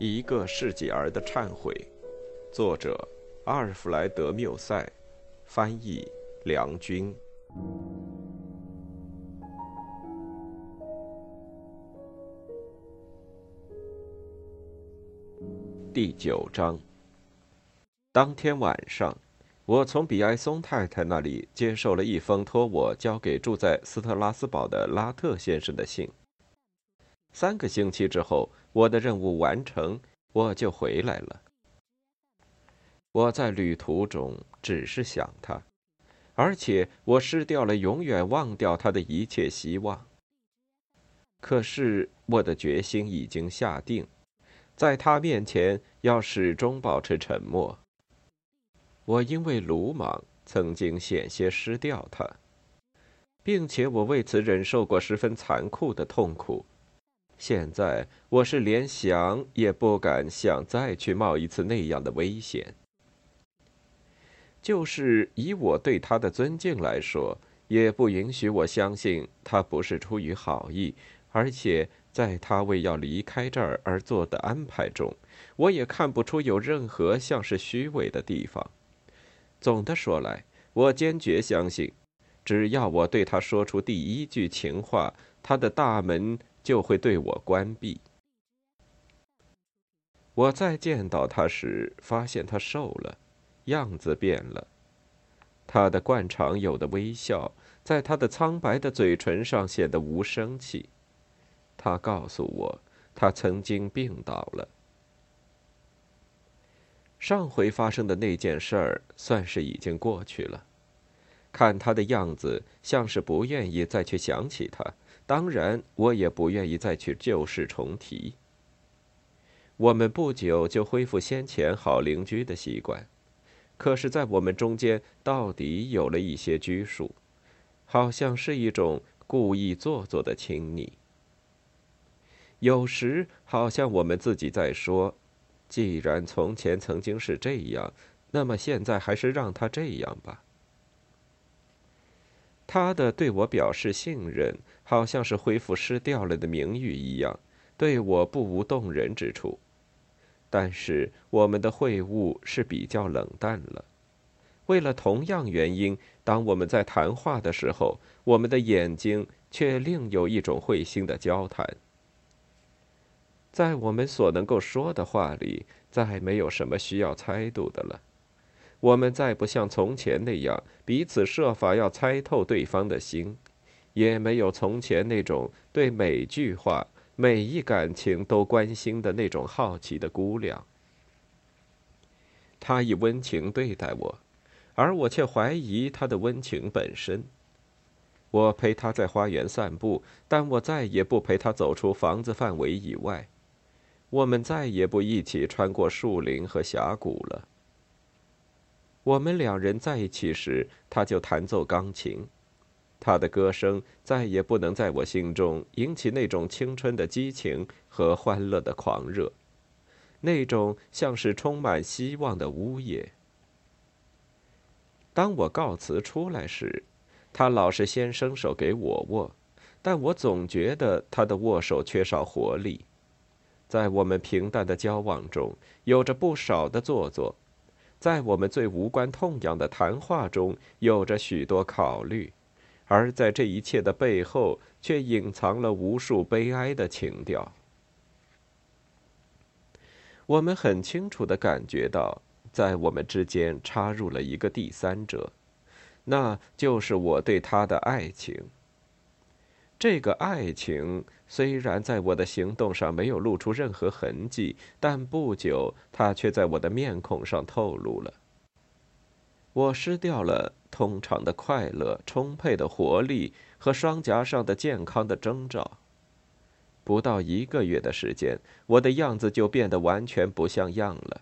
一个世纪儿的忏悔，作者阿尔弗莱德·缪塞，翻译梁军。第九章。当天晚上，我从比埃松太太那里接受了一封托我交给住在斯特拉斯堡的拉特先生的信。三个星期之后。我的任务完成，我就回来了。我在旅途中只是想他，而且我失掉了永远忘掉他的一切希望。可是我的决心已经下定，在他面前要始终保持沉默。我因为鲁莽曾经险些失掉他，并且我为此忍受过十分残酷的痛苦。现在我是连想也不敢想再去冒一次那样的危险。就是以我对他的尊敬来说，也不允许我相信他不是出于好意，而且在他为要离开这儿而做的安排中，我也看不出有任何像是虚伪的地方。总的说来，我坚决相信，只要我对他说出第一句情话，他的大门。就会对我关闭。我再见到他时，发现他瘦了，样子变了。他的惯常有的微笑，在他的苍白的嘴唇上显得无生气。他告诉我，他曾经病倒了。上回发生的那件事儿，算是已经过去了。看他的样子，像是不愿意再去想起他。当然，我也不愿意再去旧事重提。我们不久就恢复先前好邻居的习惯，可是，在我们中间到底有了一些拘束，好像是一种故意做作的亲昵。有时，好像我们自己在说：“既然从前曾经是这样，那么现在还是让他这样吧。”他的对我表示信任，好像是恢复失掉了的名誉一样，对我不无动人之处。但是我们的会晤是比较冷淡了。为了同样原因，当我们在谈话的时候，我们的眼睛却另有一种会心的交谈。在我们所能够说的话里，再没有什么需要猜度的了。我们再不像从前那样彼此设法要猜透对方的心，也没有从前那种对每句话、每一感情都关心的那种好奇的姑娘。他以温情对待我，而我却怀疑他的温情本身。我陪他在花园散步，但我再也不陪他走出房子范围以外。我们再也不一起穿过树林和峡谷了。我们两人在一起时，他就弹奏钢琴，他的歌声再也不能在我心中引起那种青春的激情和欢乐的狂热，那种像是充满希望的呜咽。当我告辞出来时，他老是先伸手给我握，但我总觉得他的握手缺少活力，在我们平淡的交往中，有着不少的做作。在我们最无关痛痒的谈话中，有着许多考虑，而在这一切的背后，却隐藏了无数悲哀的情调。我们很清楚的感觉到，在我们之间插入了一个第三者，那就是我对他的爱情。这个爱情虽然在我的行动上没有露出任何痕迹，但不久，它却在我的面孔上透露了。我失掉了通常的快乐、充沛的活力和双颊上的健康的征兆。不到一个月的时间，我的样子就变得完全不像样了。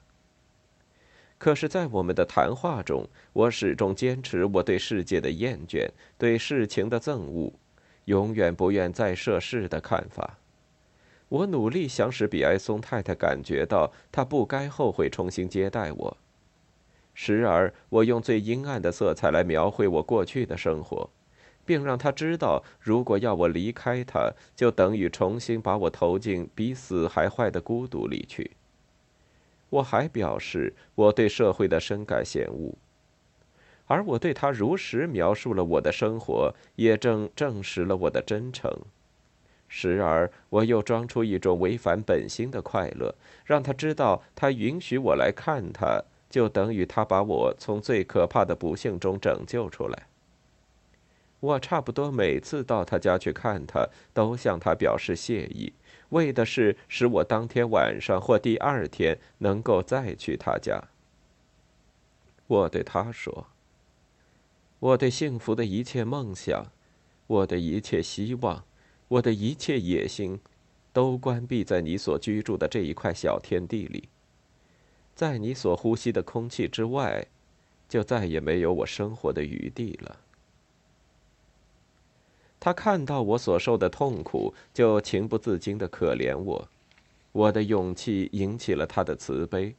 可是，在我们的谈话中，我始终坚持我对世界的厌倦，对事情的憎恶。永远不愿再涉世的看法。我努力想使比埃松太太感觉到，她不该后悔重新接待我。时而，我用最阴暗的色彩来描绘我过去的生活，并让她知道，如果要我离开她，就等于重新把我投进比死还坏的孤独里去。我还表示我对社会的深感嫌恶。而我对他如实描述了我的生活，也正证实了我的真诚。时而，我又装出一种违反本心的快乐，让他知道，他允许我来看他，就等于他把我从最可怕的不幸中拯救出来。我差不多每次到他家去看他，都向他表示谢意，为的是使我当天晚上或第二天能够再去他家。我对他说。我对幸福的一切梦想，我的一切希望，我的一切野心，都关闭在你所居住的这一块小天地里。在你所呼吸的空气之外，就再也没有我生活的余地了。他看到我所受的痛苦，就情不自禁的可怜我。我的勇气引起了他的慈悲，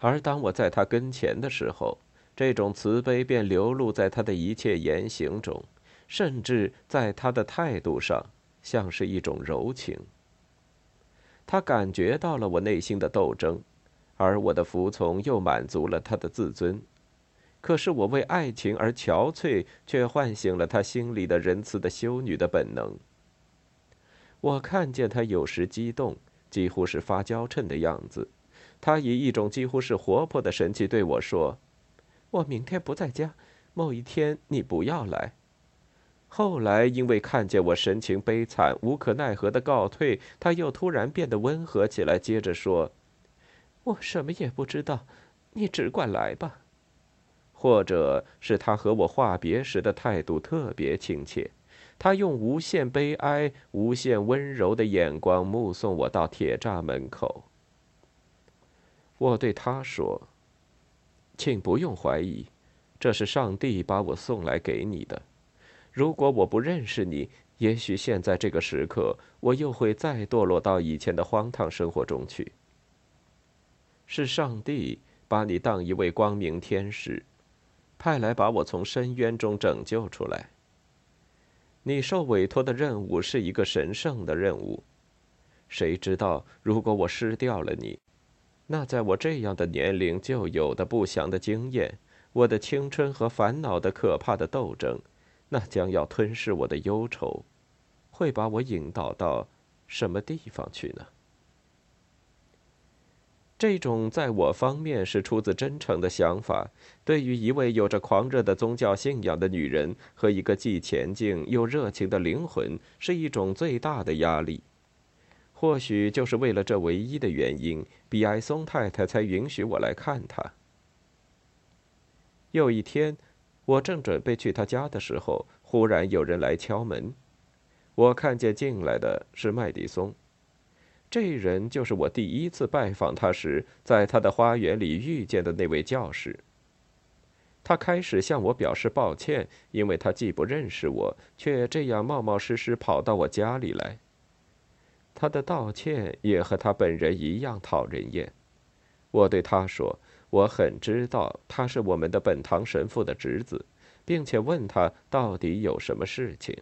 而当我在他跟前的时候。这种慈悲便流露在他的一切言行中，甚至在他的态度上，像是一种柔情。他感觉到了我内心的斗争，而我的服从又满足了他的自尊。可是我为爱情而憔悴，却唤醒了他心里的仁慈的修女的本能。我看见他有时激动，几乎是发娇嗔的样子。他以一种几乎是活泼的神气对我说。我明天不在家，某一天你不要来。后来因为看见我神情悲惨、无可奈何的告退，他又突然变得温和起来，接着说：“我什么也不知道，你只管来吧。”或者是他和我话别时的态度特别亲切，他用无限悲哀、无限温柔的眼光目送我到铁栅门口。我对他说。请不用怀疑，这是上帝把我送来给你的。如果我不认识你，也许现在这个时刻，我又会再堕落到以前的荒唐生活中去。是上帝把你当一位光明天使，派来把我从深渊中拯救出来。你受委托的任务是一个神圣的任务。谁知道，如果我失掉了你？那在我这样的年龄就有的不祥的经验，我的青春和烦恼的可怕的斗争，那将要吞噬我的忧愁，会把我引导到什么地方去呢？这种在我方面是出自真诚的想法，对于一位有着狂热的宗教信仰的女人和一个既前进又热情的灵魂，是一种最大的压力。或许就是为了这唯一的原因，比埃松太太才允许我来看她。有一天，我正准备去他家的时候，忽然有人来敲门。我看见进来的是麦迪松，这人就是我第一次拜访他时，在他的花园里遇见的那位教士。他开始向我表示抱歉，因为他既不认识我，却这样冒冒失失跑到我家里来。他的道歉也和他本人一样讨人厌。我对他说：“我很知道他是我们的本堂神父的侄子，并且问他到底有什么事情。”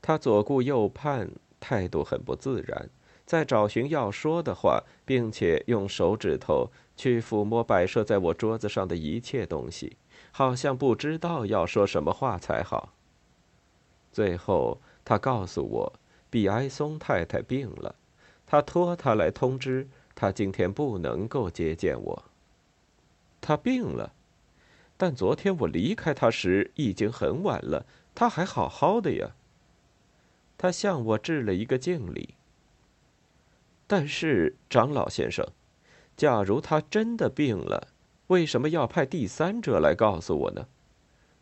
他左顾右盼，态度很不自然，在找寻要说的话，并且用手指头去抚摸摆设在我桌子上的一切东西，好像不知道要说什么话才好。最后，他告诉我。比埃松太太病了，他托他来通知他今天不能够接见我。他病了，但昨天我离开他时已经很晚了，他还好好的呀。他向我致了一个敬礼。但是长老先生，假如他真的病了，为什么要派第三者来告诉我呢？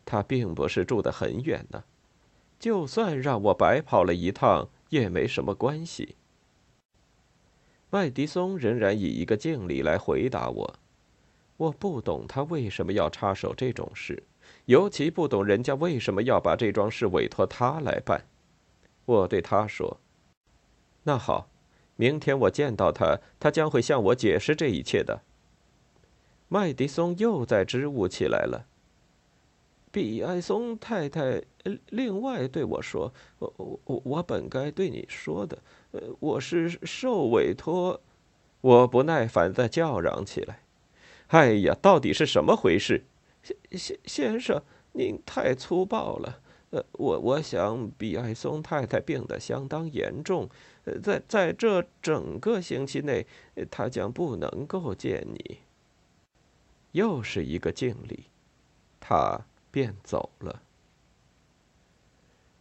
他并不是住得很远呢，就算让我白跑了一趟。也没什么关系。麦迪松仍然以一个敬礼来回答我。我不懂他为什么要插手这种事，尤其不懂人家为什么要把这桩事委托他来办。我对他说：“那好，明天我见到他，他将会向我解释这一切的。”麦迪松又在支吾起来了。比埃松太太另外对我说：“我我我本该对你说的，呃，我是受委托。”我不耐烦地叫嚷起来：“哎呀，到底是什么回事？先先先生，您太粗暴了。呃，我我想比埃松太太病得相当严重，呃，在在这整个星期内，她将不能够见你。”又是一个敬礼，他便走了。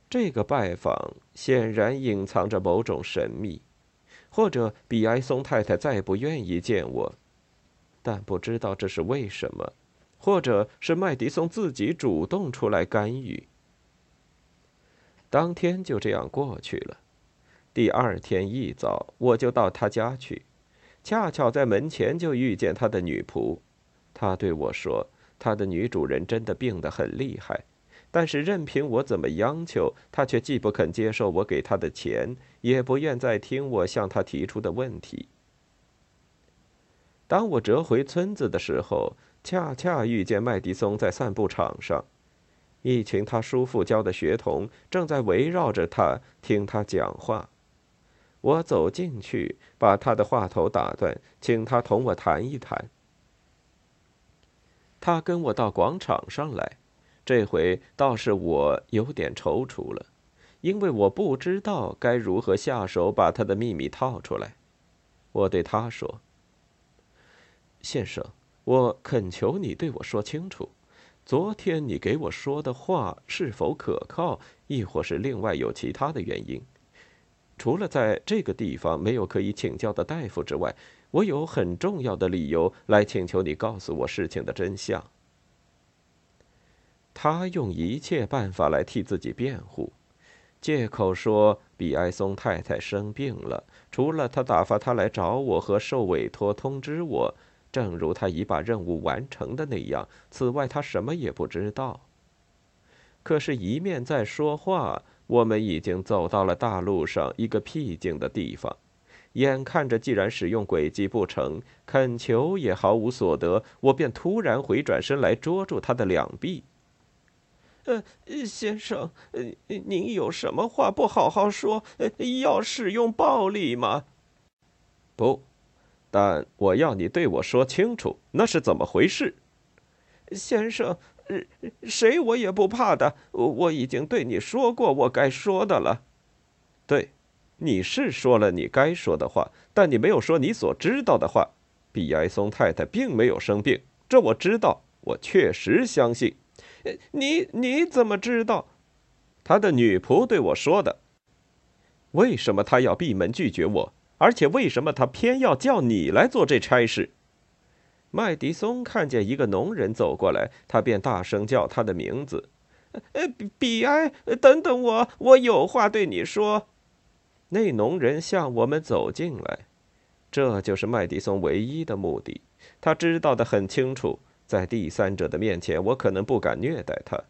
这个拜访显然隐藏着某种神秘，或者比埃松太太再不愿意见我，但不知道这是为什么，或者是麦迪松自己主动出来干预。当天就这样过去了。第二天一早，我就到他家去，恰巧在门前就遇见他的女仆。他对我说：“他的女主人真的病得很厉害。”但是任凭我怎么央求，他却既不肯接受我给他的钱，也不愿再听我向他提出的问题。当我折回村子的时候，恰恰遇见麦迪松在散步场上，一群他叔父教的学童正在围绕着他听他讲话。我走进去，把他的话头打断，请他同我谈一谈。他跟我到广场上来。这回倒是我有点踌躇了，因为我不知道该如何下手把他的秘密套出来。我对他说：“先生，我恳求你对我说清楚，昨天你给我说的话是否可靠，亦或是另外有其他的原因？除了在这个地方没有可以请教的大夫之外，我有很重要的理由来请求你告诉我事情的真相。”他用一切办法来替自己辩护，借口说比埃松太太生病了，除了他打发他来找我和受委托通知我，正如他已把任务完成的那样，此外他什么也不知道。可是，一面在说话，我们已经走到了大路上一个僻静的地方，眼看着既然使用诡计不成，恳求也毫无所得，我便突然回转身来捉住他的两臂。呃，先生，呃，您有什么话不好好说？要使用暴力吗？不，但我要你对我说清楚，那是怎么回事？先生，谁我也不怕的。我已经对你说过我该说的了。对，你是说了你该说的话，但你没有说你所知道的话。比埃松太太并没有生病，这我知道，我确实相信。你你怎么知道？他的女仆对我说的。为什么他要闭门拒绝我？而且为什么他偏要叫你来做这差事？麦迪松看见一个农人走过来，他便大声叫他的名字：“呃，比埃，等等我，我有话对你说。”那农人向我们走进来，这就是麦迪松唯一的目的。他知道的很清楚。在第三者的面前，我可能不敢虐待他。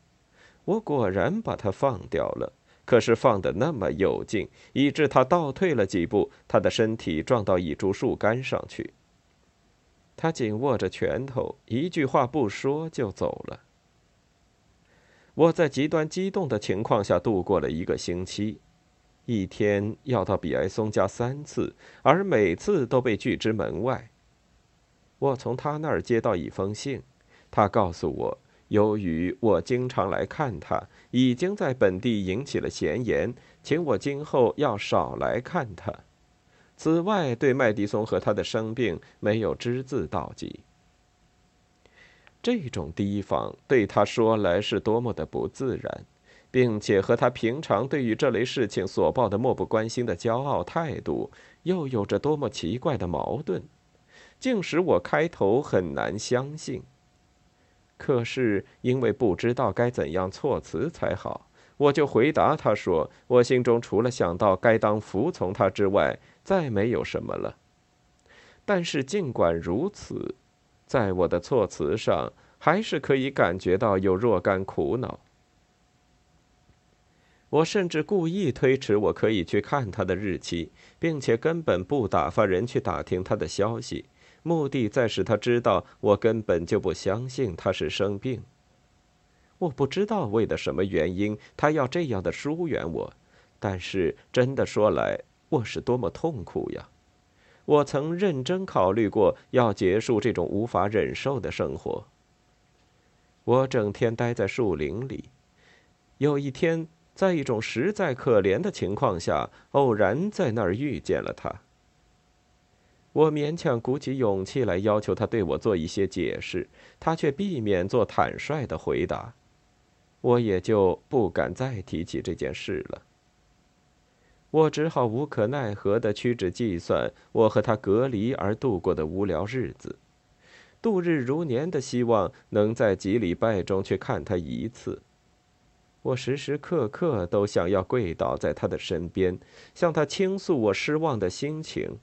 我果然把他放掉了，可是放得那么有劲，以致他倒退了几步，他的身体撞到一株树干上去。他紧握着拳头，一句话不说就走了。我在极端激动的情况下度过了一个星期，一天要到比埃松家三次，而每次都被拒之门外。我从他那儿接到一封信，他告诉我，由于我经常来看他，已经在本地引起了闲言，请我今后要少来看他。此外，对麦迪松和他的生病没有只字道及。这种提防对他说来是多么的不自然，并且和他平常对于这类事情所抱的漠不关心的骄傲态度，又有着多么奇怪的矛盾。竟使我开头很难相信。可是因为不知道该怎样措辞才好，我就回答他说：“我心中除了想到该当服从他之外，再没有什么了。”但是尽管如此，在我的措辞上还是可以感觉到有若干苦恼。我甚至故意推迟我可以去看他的日期，并且根本不打发人去打听他的消息。目的在使他知道，我根本就不相信他是生病。我不知道为的什么原因，他要这样的疏远我。但是真的说来，我是多么痛苦呀！我曾认真考虑过要结束这种无法忍受的生活。我整天待在树林里。有一天，在一种实在可怜的情况下，偶然在那儿遇见了他。我勉强鼓起勇气来要求他对我做一些解释，他却避免做坦率的回答。我也就不敢再提起这件事了。我只好无可奈何地屈指计算我和他隔离而度过的无聊日子，度日如年的希望能在几礼拜中去看他一次。我时时刻刻都想要跪倒在他的身边，向他倾诉我失望的心情。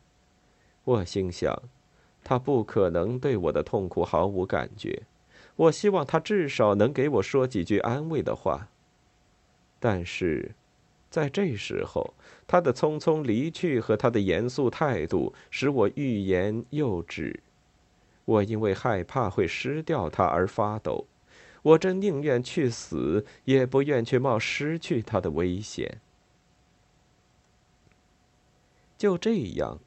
我心想，他不可能对我的痛苦毫无感觉。我希望他至少能给我说几句安慰的话。但是，在这时候，他的匆匆离去和他的严肃态度使我欲言又止。我因为害怕会失掉他而发抖。我真宁愿去死，也不愿去冒失去他的危险。就这样，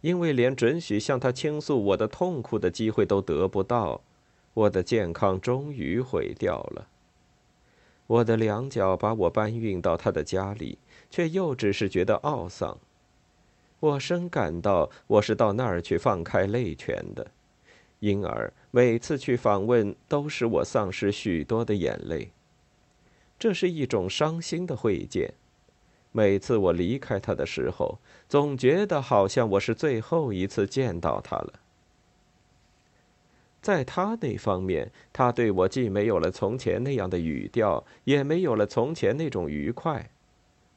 因为连准许向他倾诉我的痛苦的机会都得不到。我的健康终于毁掉了。我的两脚把我搬运到他的家里，却又只是觉得懊丧。我深感到我是到那儿去放开泪泉的，因而每次去访问都使我丧失许多的眼泪。这是一种伤心的会见。每次我离开他的时候，总觉得好像我是最后一次见到他了。在他那方面，他对我既没有了从前那样的语调，也没有了从前那种愉快。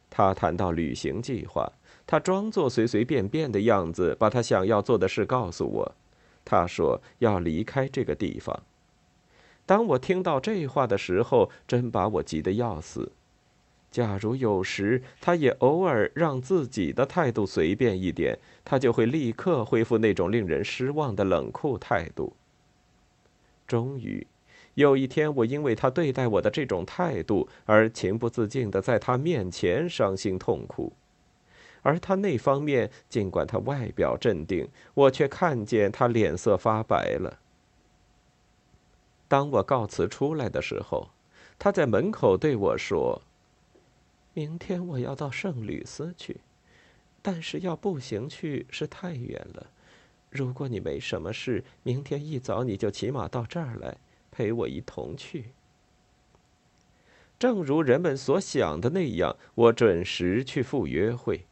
他谈到旅行计划，他装作随随便便的样子，把他想要做的事告诉我。他说要离开这个地方。当我听到这话的时候，真把我急得要死。假如有时他也偶尔让自己的态度随便一点，他就会立刻恢复那种令人失望的冷酷态度。终于，有一天，我因为他对待我的这种态度而情不自禁的在他面前伤心痛哭，而他那方面，尽管他外表镇定，我却看见他脸色发白了。当我告辞出来的时候，他在门口对我说：“明天我要到圣吕斯去，但是要步行去是太远了。”如果你没什么事，明天一早你就骑马到这儿来，陪我一同去。正如人们所想的那样，我准时去赴约会。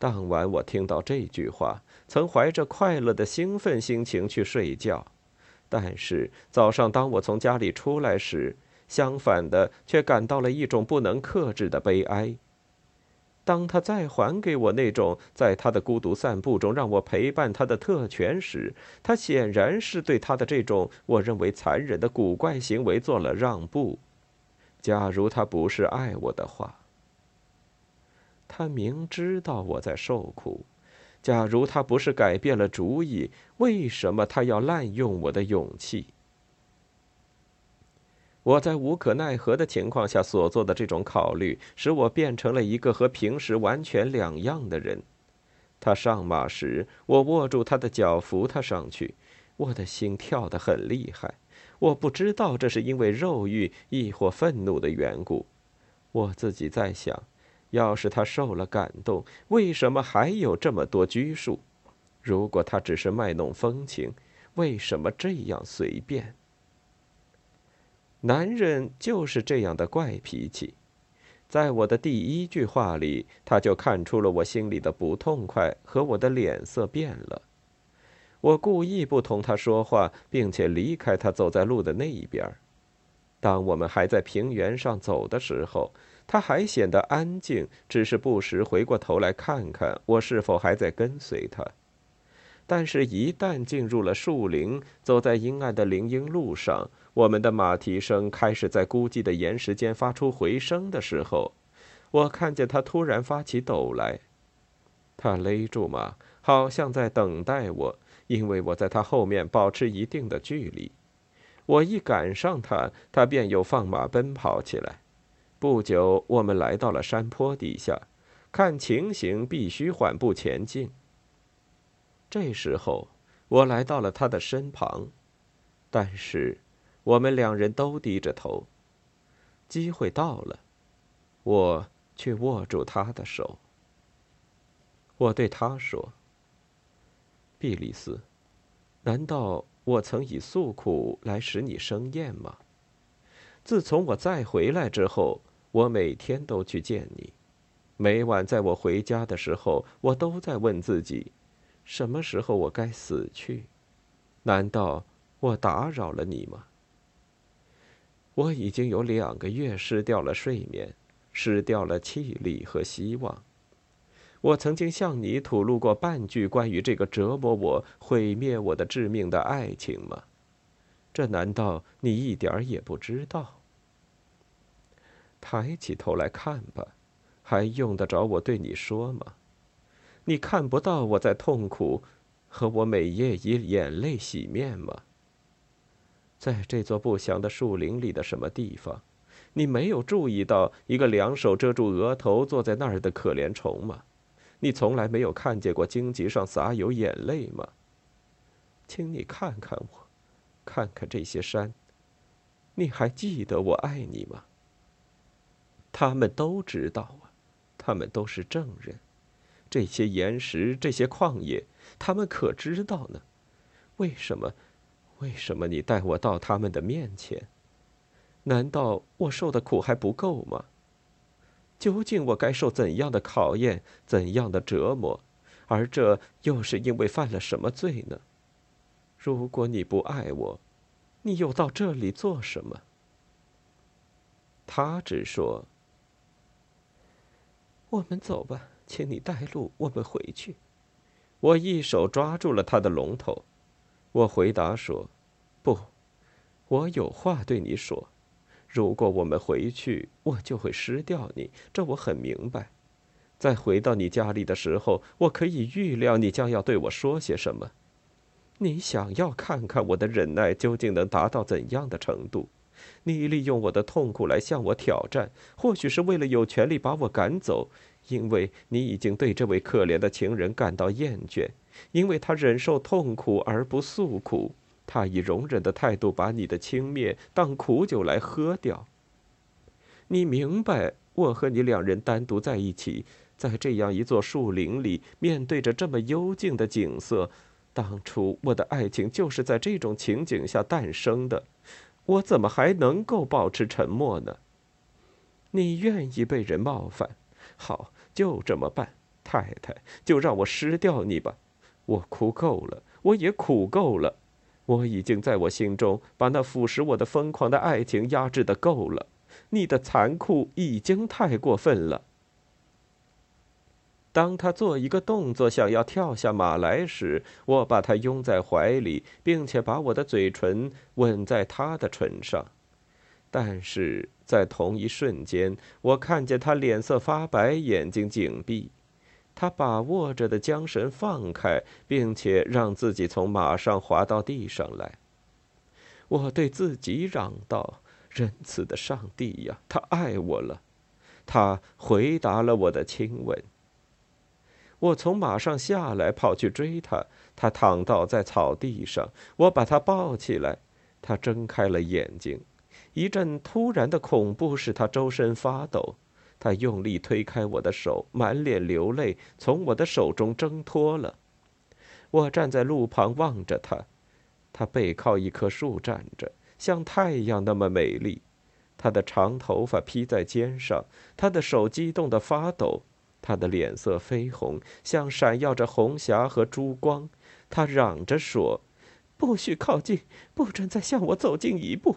当晚我听到这句话，曾怀着快乐的兴奋心情去睡觉，但是早上当我从家里出来时，相反的却感到了一种不能克制的悲哀。当他再还给我那种在他的孤独散步中让我陪伴他的特权时，他显然是对他的这种我认为残忍的古怪行为做了让步。假如他不是爱我的话，他明知道我在受苦；假如他不是改变了主意，为什么他要滥用我的勇气？我在无可奈何的情况下所做的这种考虑，使我变成了一个和平时完全两样的人。他上马时，我握住他的脚扶他上去，我的心跳得很厉害。我不知道这是因为肉欲亦或愤怒的缘故。我自己在想，要是他受了感动，为什么还有这么多拘束？如果他只是卖弄风情，为什么这样随便？男人就是这样的怪脾气，在我的第一句话里，他就看出了我心里的不痛快和我的脸色变了。我故意不同他说话，并且离开他，走在路的那一边。当我们还在平原上走的时候，他还显得安静，只是不时回过头来看看我是否还在跟随他。但是，一旦进入了树林，走在阴暗的林荫路上，我们的马蹄声开始在孤寂的岩石间发出回声的时候，我看见他突然发起抖来。他勒住马，好像在等待我，因为我在他后面保持一定的距离。我一赶上他，他便又放马奔跑起来。不久，我们来到了山坡底下，看情形必须缓步前进。这时候，我来到了他的身旁，但是我们两人都低着头。机会到了，我却握住他的手。我对他说：“毕利斯，难道我曾以诉苦来使你生厌吗？自从我再回来之后，我每天都去见你。每晚在我回家的时候，我都在问自己。”什么时候我该死去？难道我打扰了你吗？我已经有两个月失掉了睡眠，失掉了气力和希望。我曾经向你吐露过半句关于这个折磨我、毁灭我的致命的爱情吗？这难道你一点也不知道？抬起头来看吧，还用得着我对你说吗？你看不到我在痛苦，和我每夜以眼泪洗面吗？在这座不祥的树林里的什么地方，你没有注意到一个两手遮住额头坐在那儿的可怜虫吗？你从来没有看见过荆棘上洒有眼泪吗？请你看看我，看看这些山，你还记得我爱你吗？他们都知道啊，他们都是证人。这些岩石，这些旷野，他们可知道呢？为什么？为什么你带我到他们的面前？难道我受的苦还不够吗？究竟我该受怎样的考验，怎样的折磨？而这又是因为犯了什么罪呢？如果你不爱我，你又到这里做什么？他只说：“我们走吧。”请你带路，我们回去。我一手抓住了他的龙头，我回答说：“不，我有话对你说。如果我们回去，我就会失掉你，这我很明白。在回到你家里的时候，我可以预料你将要对我说些什么。你想要看看我的忍耐究竟能达到怎样的程度？你利用我的痛苦来向我挑战，或许是为了有权利把我赶走。”因为你已经对这位可怜的情人感到厌倦，因为他忍受痛苦而不诉苦，他以容忍的态度把你的轻蔑当苦酒来喝掉。你明白，我和你两人单独在一起，在这样一座树林里，面对着这么幽静的景色，当初我的爱情就是在这种情景下诞生的，我怎么还能够保持沉默呢？你愿意被人冒犯？好，就这么办，太太，就让我失掉你吧。我哭够了，我也苦够了，我已经在我心中把那腐蚀我的疯狂的爱情压制的够了。你的残酷已经太过分了。当他做一个动作，想要跳下马来时，我把他拥在怀里，并且把我的嘴唇吻在他的唇上。但是在同一瞬间，我看见他脸色发白，眼睛紧闭。他把握着的缰绳放开，并且让自己从马上滑到地上来。我对自己嚷道：“仁慈的上帝呀，他爱我了！”他回答了我的亲吻。我从马上下来，跑去追他。他躺倒在草地上，我把他抱起来。他睁开了眼睛。一阵突然的恐怖使他周身发抖，他用力推开我的手，满脸流泪，从我的手中挣脱了。我站在路旁望着他，他背靠一棵树站着，像太阳那么美丽。他的长头发披在肩上，他的手激动的发抖，他的脸色绯红，像闪耀着红霞和珠光。他嚷着说：“不许靠近，不准再向我走近一步。”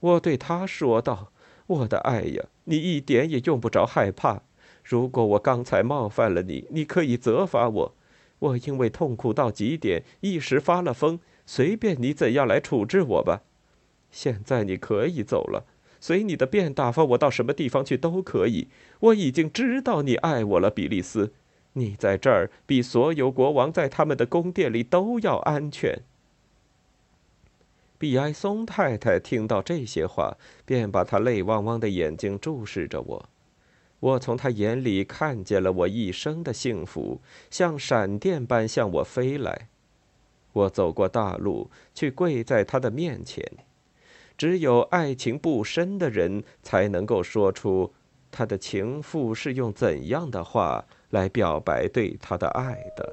我对他说道：“我的爱呀，你一点也用不着害怕。如果我刚才冒犯了你，你可以责罚我。我因为痛苦到极点，一时发了疯，随便你怎样来处置我吧。现在你可以走了，随你的便，打发我到什么地方去都可以。我已经知道你爱我了，比利斯。你在这儿比所有国王在他们的宫殿里都要安全。”比埃松太太听到这些话，便把她泪汪汪的眼睛注视着我。我从他眼里看见了我一生的幸福，像闪电般向我飞来。我走过大路，去跪在他的面前。只有爱情不深的人，才能够说出他的情妇是用怎样的话来表白对他的爱的。